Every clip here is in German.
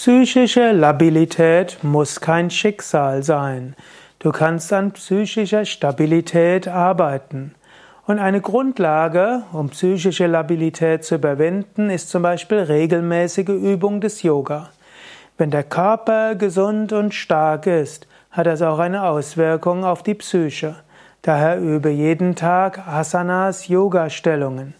Psychische Labilität muss kein Schicksal sein. Du kannst an psychischer Stabilität arbeiten. Und eine Grundlage, um psychische Labilität zu überwinden, ist zum Beispiel regelmäßige Übung des Yoga. Wenn der Körper gesund und stark ist, hat das auch eine Auswirkung auf die Psyche. Daher übe jeden Tag Asanas, Yoga-Stellungen.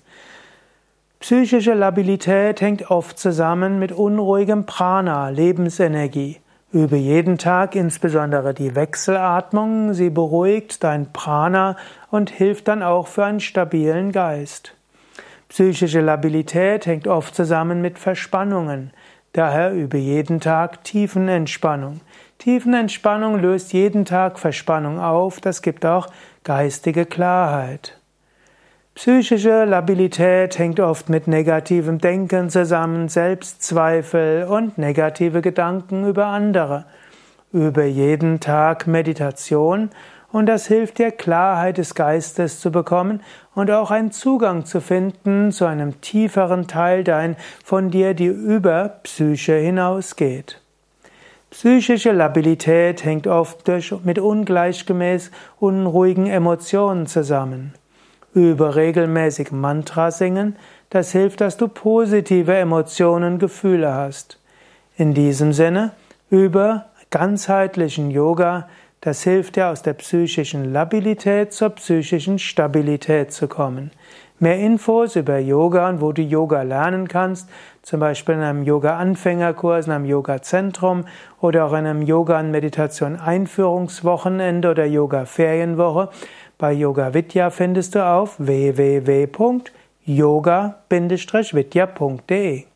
Psychische Labilität hängt oft zusammen mit unruhigem Prana, Lebensenergie. Übe jeden Tag insbesondere die Wechselatmung, sie beruhigt dein Prana und hilft dann auch für einen stabilen Geist. Psychische Labilität hängt oft zusammen mit Verspannungen. Daher übe jeden Tag Tiefenentspannung. Tiefenentspannung löst jeden Tag Verspannung auf, das gibt auch geistige Klarheit. Psychische Labilität hängt oft mit negativem Denken zusammen, Selbstzweifel und negative Gedanken über andere. Übe jeden Tag Meditation und das hilft dir, Klarheit des Geistes zu bekommen und auch einen Zugang zu finden zu einem tieferen Teil dein von dir, die über Psyche hinausgeht. Psychische Labilität hängt oft mit ungleichgemäß unruhigen Emotionen zusammen. Übe regelmäßig Mantra singen, das hilft, dass du positive Emotionen, Gefühle hast. In diesem Sinne, übe ganzheitlichen Yoga, das hilft dir aus der psychischen Labilität zur psychischen Stabilität zu kommen. Mehr Infos über Yoga und wo du Yoga lernen kannst, zum Beispiel in einem Yoga-Anfängerkurs, in einem Yoga-Zentrum oder auch in einem Yoga- und Meditation-Einführungswochenende oder Yoga-Ferienwoche, bei Yoga Vidya findest du auf www.yoga-vidya.de